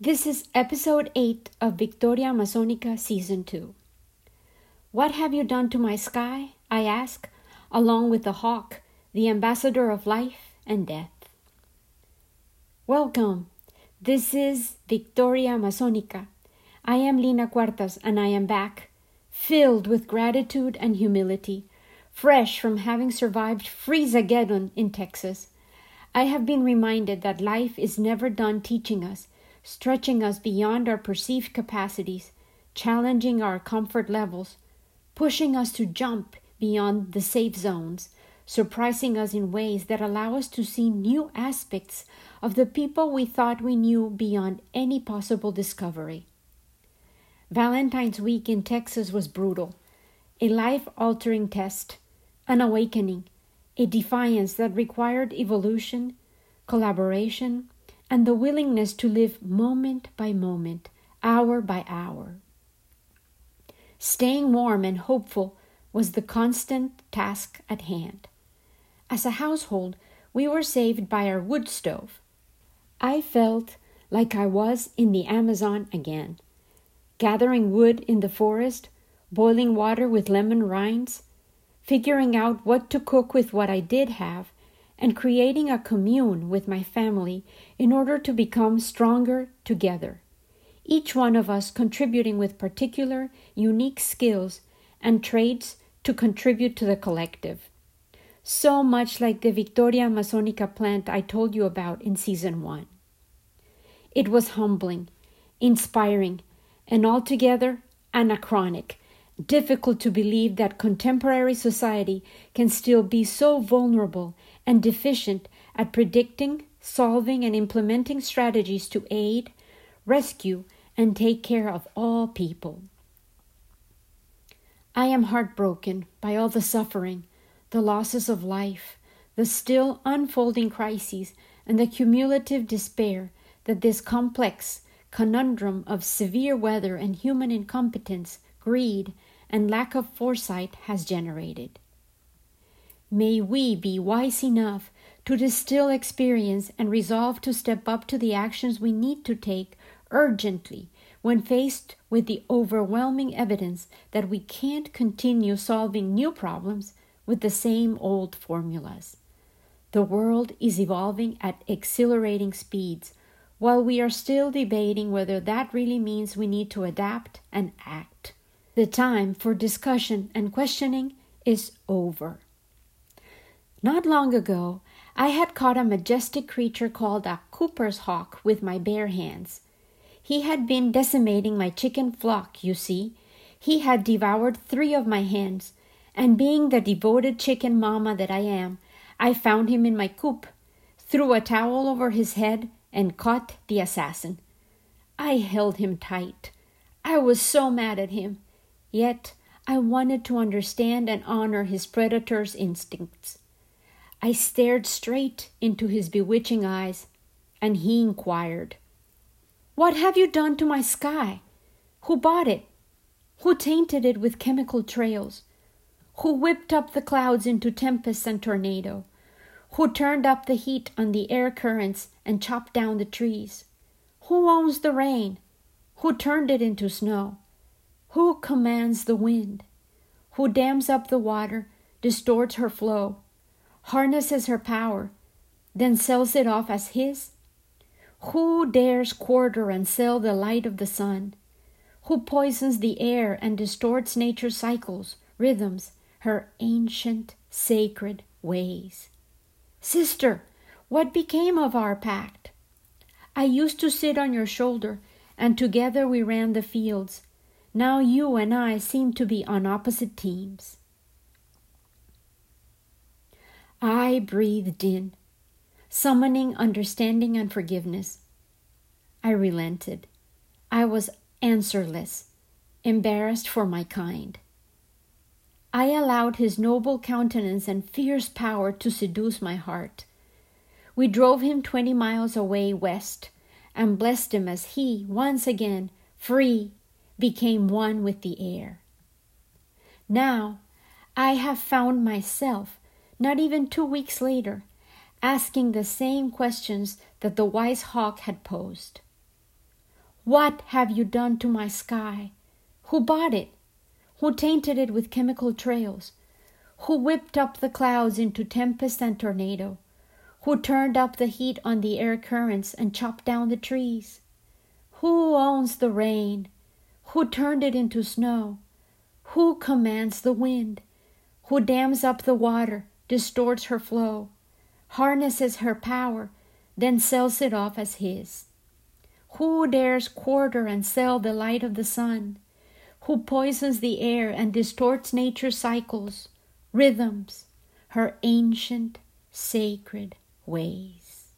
This is episode 8 of Victoria Amazonica Season 2. What have you done to my sky? I ask, along with the hawk, the ambassador of life and death. Welcome. This is Victoria Amazonica. I am Lina Cuartas and I am back, filled with gratitude and humility, fresh from having survived Freezeageddon in Texas. I have been reminded that life is never done teaching us stretching us beyond our perceived capacities, challenging our comfort levels, pushing us to jump beyond the safe zones, surprising us in ways that allow us to see new aspects of the people we thought we knew beyond any possible discovery. Valentine's week in Texas was brutal, a life altering test, an awakening, a defiance that required evolution, collaboration, and the willingness to live moment by moment, hour by hour. Staying warm and hopeful was the constant task at hand. As a household, we were saved by our wood stove. I felt like I was in the Amazon again, gathering wood in the forest, boiling water with lemon rinds, figuring out what to cook with what I did have, and creating a commune with my family in order to become stronger together. Each one of us contributing with particular, unique skills and traits to contribute to the collective. So much like the Victoria Amazonica plant I told you about in season one. It was humbling, inspiring, and altogether anachronic difficult to believe that contemporary society can still be so vulnerable and deficient at predicting, solving, and implementing strategies to aid, rescue, and take care of all people. I am heartbroken by all the suffering, the losses of life, the still unfolding crises, and the cumulative despair that this complex conundrum of severe weather and human incompetence, greed, and lack of foresight has generated. May we be wise enough to distill experience and resolve to step up to the actions we need to take urgently when faced with the overwhelming evidence that we can't continue solving new problems with the same old formulas. The world is evolving at exhilarating speeds, while we are still debating whether that really means we need to adapt and act. The time for discussion and questioning is over. Not long ago, I had caught a majestic creature called a Cooper's hawk with my bare hands. He had been decimating my chicken flock, you see. He had devoured three of my hens, and being the devoted chicken mamma that I am, I found him in my coop, threw a towel over his head, and caught the assassin. I held him tight. I was so mad at him. Yet I wanted to understand and honor his predator's instincts. I stared straight into his bewitching eyes, and he inquired, What have you done to my sky? Who bought it? Who tainted it with chemical trails? Who whipped up the clouds into tempest and tornado? Who turned up the heat on the air currents and chopped down the trees? Who owns the rain? Who turned it into snow? Who commands the wind? Who dams up the water, distorts her flow, harnesses her power, then sells it off as his? Who dares quarter and sell the light of the sun? Who poisons the air and distorts nature's cycles, rhythms, her ancient, sacred ways? Sister, what became of our pact? I used to sit on your shoulder, and together we ran the fields now you and I seem to be on opposite teams. I breathed in, summoning understanding and forgiveness. I relented. I was answerless, embarrassed for my kind. I allowed his noble countenance and fierce power to seduce my heart. We drove him twenty miles away west and blessed him as he, once again, free became one with the air. Now I have found myself, not even two weeks later, asking the same questions that the wise hawk had posed. What have you done to my sky? Who bought it? Who tainted it with chemical trails? Who whipped up the clouds into tempest and tornado? Who turned up the heat on the air currents and chopped down the trees? Who owns the rain? Who turned it into snow? Who commands the wind? Who dams up the water, distorts her flow, harnesses her power, then sells it off as his? Who dares quarter and sell the light of the sun? Who poisons the air and distorts nature's cycles, rhythms, her ancient, sacred ways?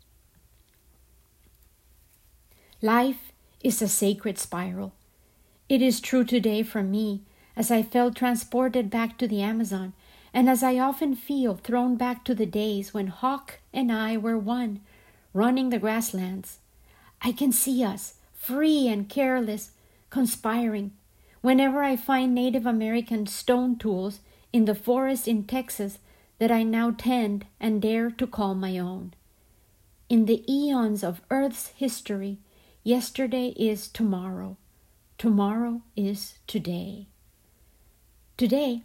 Life is a sacred spiral. It is true today for me as I felt transported back to the Amazon, and as I often feel thrown back to the days when Hawk and I were one, running the grasslands I can see us, free and careless, conspiring. Whenever I find Native American stone tools in the forest in Texas that I now tend and dare to call my own. In the eons of Earth's history, yesterday is tomorrow, tomorrow is today. Today,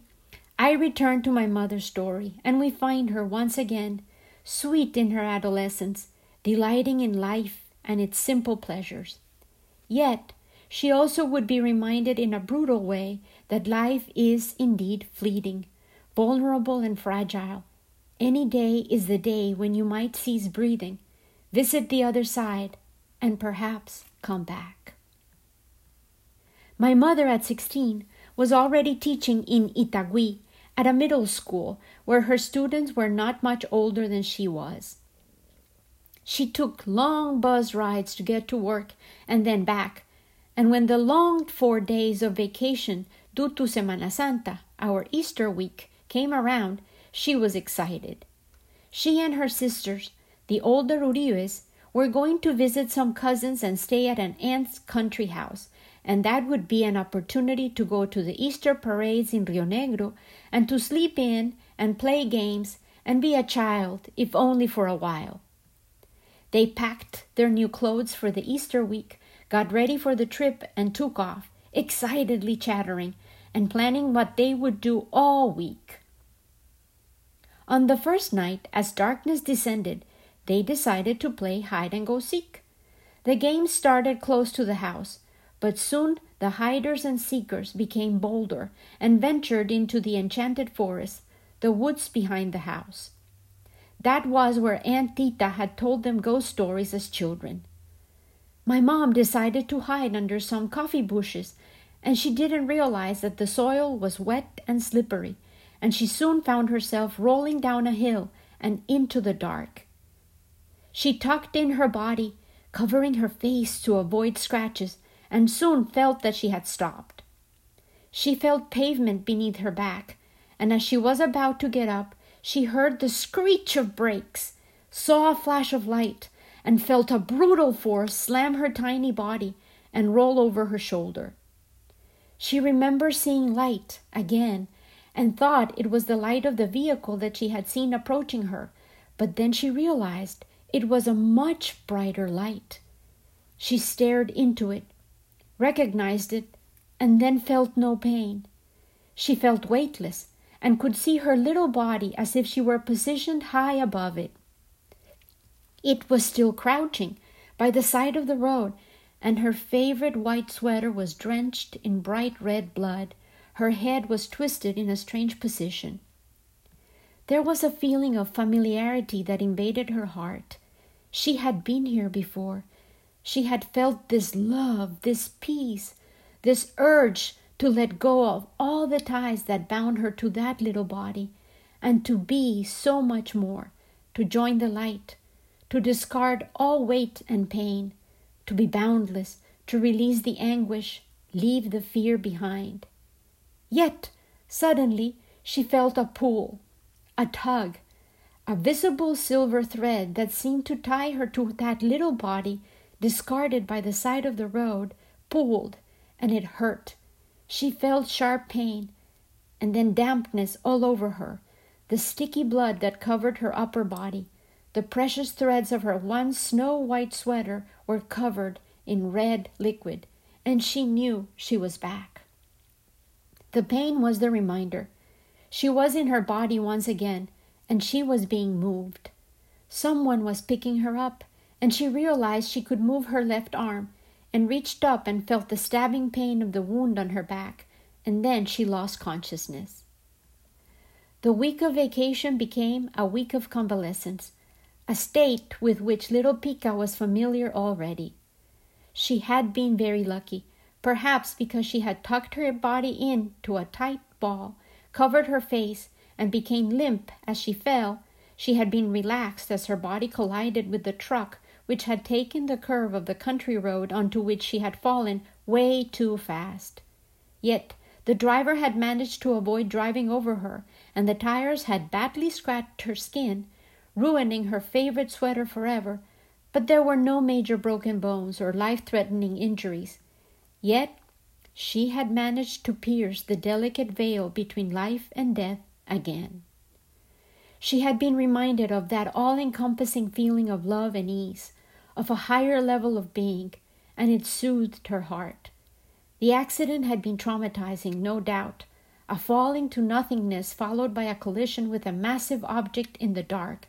I return to my mother's story, and we find her once again, sweet in her adolescence, delighting in life and its simple pleasures. Yet, she also would be reminded in a brutal way that life is indeed fleeting, vulnerable, and fragile. Any day is the day when you might cease breathing, visit the other side, and perhaps come back. My mother at 16 was already teaching in Itagüí at a middle school where her students were not much older than she was. She took long bus rides to get to work and then back. And when the longed for days of vacation due to Semana Santa, our Easter week, came around, she was excited. She and her sisters, the older Uribes, were going to visit some cousins and stay at an aunt's country house, and that would be an opportunity to go to the Easter parades in Rio Negro and to sleep in and play games and be a child, if only for a while. They packed their new clothes for the Easter week, got ready for the trip, and took off, excitedly chattering and planning what they would do all week. On the first night, as darkness descended, they decided to play hide and go seek. The game started close to the house, but soon the hiders and seekers became bolder and ventured into the enchanted forest, the woods behind the house. That was where Aunt Tita had told them ghost stories as children. My mom decided to hide under some coffee bushes, and she didn't realize that the soil was wet and slippery, and she soon found herself rolling down a hill and into the dark. She tucked in her body, covering her face to avoid scratches, and soon felt that she had stopped. She felt pavement beneath her back, and as she was about to get up, she heard the screech of brakes, saw a flash of light, and felt a brutal force slam her tiny body and roll over her shoulder. She remembered seeing light again and thought it was the light of the vehicle that she had seen approaching her, but then she realized it was a much brighter light. She stared into it, recognized it, and then felt no pain. She felt weightless and could see her little body as if she were positioned high above it. It was still crouching by the side of the road, and her favorite white sweater was drenched in bright red blood. Her head was twisted in a strange position. There was a feeling of familiarity that invaded her heart. She had been here before. She had felt this love, this peace, this urge to let go of all the ties that bound her to that little body, and to be so much more, to join the light, to discard all weight and pain, to be boundless, to release the anguish, leave the fear behind. Yet, suddenly, she felt a pull, a tug, a visible silver thread that seemed to tie her to that little body discarded by the side of the road, pulled, and it hurt she felt sharp pain, and then dampness all over her, the sticky blood that covered her upper body. The precious threads of her one snow white sweater were covered in red liquid, and she knew she was back. The pain was the reminder. She was in her body once again, and she was being moved. Someone was picking her up, and she realized she could move her left arm, and reached up and felt the stabbing pain of the wound on her back, and then she lost consciousness. The week of vacation became a week of convalescence, a state with which little Pica was familiar already. She had been very lucky, perhaps because she had tucked her body into a tight ball, covered her face, and became limp as she fell. She had been relaxed as her body collided with the truck which had taken the curve of the country road onto which she had fallen way too fast. Yet the driver had managed to avoid driving over her, and the tires had badly scratched her skin, ruining her favorite sweater forever, but there were no major broken bones or life threatening injuries. Yet she had managed to pierce the delicate veil between life and death again. She had been reminded of that all encompassing feeling of love and ease, of a higher level of being, and it soothed her heart. The accident had been traumatizing, no doubt, a falling to nothingness followed by a collision with a massive object in the dark,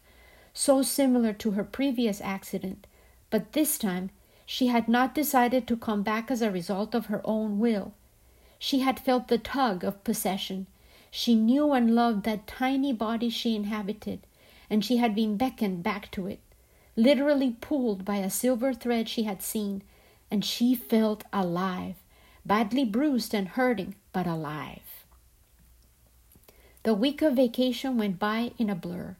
so similar to her previous accident, but this time she had not decided to come back as a result of her own will. She had felt the tug of possession. She knew and loved that tiny body she inhabited, and she had been beckoned back to it literally pulled by a silver thread she had seen, and she felt alive, badly bruised and hurting, but alive. The week of vacation went by in a blur.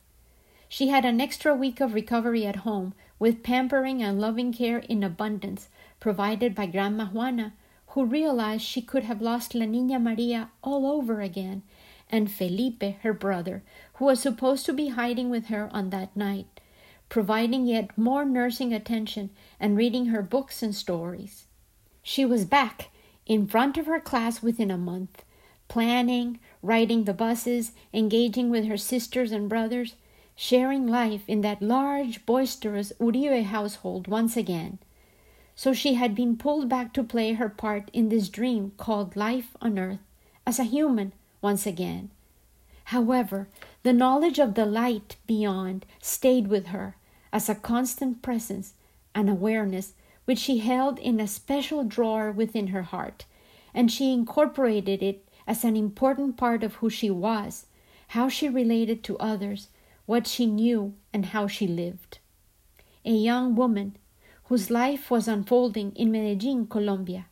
She had an extra week of recovery at home, with pampering and loving care in abundance provided by Grandma Juana, who realized she could have lost La Niña Maria all over again, and Felipe, her brother, who was supposed to be hiding with her on that night providing yet more nursing attention and reading her books and stories. She was back in front of her class within a month, planning, riding the buses, engaging with her sisters and brothers, sharing life in that large, boisterous Uribe household once again. So she had been pulled back to play her part in this dream called life on earth as a human once again. However, the knowledge of the light beyond stayed with her as a constant presence and awareness which she held in a special drawer within her heart, and she incorporated it as an important part of who she was, how she related to others, what she knew, and how she lived. A young woman whose life was unfolding in Medellin, Colombia,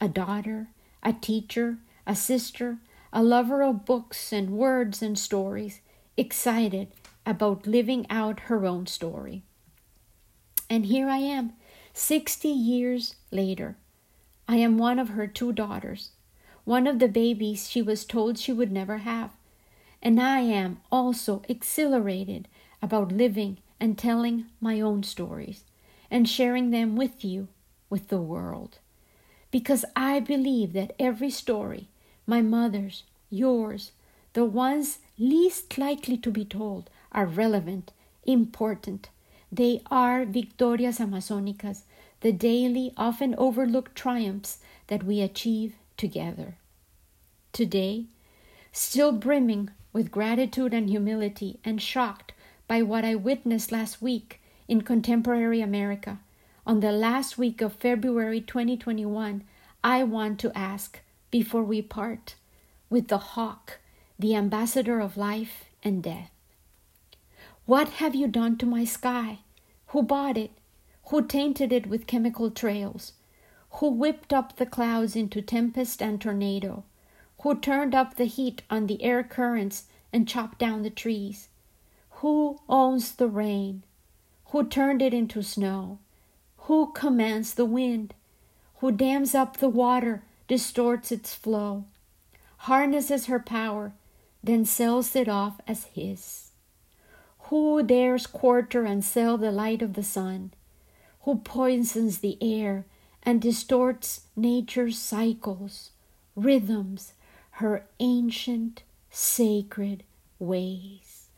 a daughter, a teacher, a sister, a lover of books and words and stories, excited about living out her own story. And here I am, 60 years later. I am one of her two daughters, one of the babies she was told she would never have. And I am also exhilarated about living and telling my own stories and sharing them with you, with the world. Because I believe that every story, my mother's, yours, the ones least likely to be told are relevant, important. They are victorias amazonicas, the daily, often overlooked triumphs that we achieve together. Today, still brimming with gratitude and humility and shocked by what I witnessed last week in contemporary America, on the last week of February 2021, I want to ask before we part with the hawk the ambassador of life and death. What have you done to my sky? Who bought it? Who tainted it with chemical trails? Who whipped up the clouds into tempest and tornado? Who turned up the heat on the air currents and chopped down the trees? Who owns the rain? Who turned it into snow? Who commands the wind? Who dams up the water, distorts its flow, harnesses her power, then sells it off as his. Who dares quarter and sell the light of the sun? Who poisons the air and distorts nature's cycles, rhythms, her ancient, sacred ways?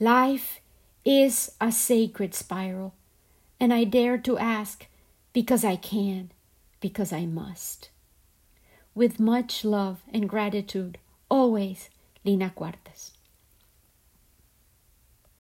Life is a sacred spiral, and I dare to ask because I can, because I must. With much love and gratitude, always, Lina Cuartas.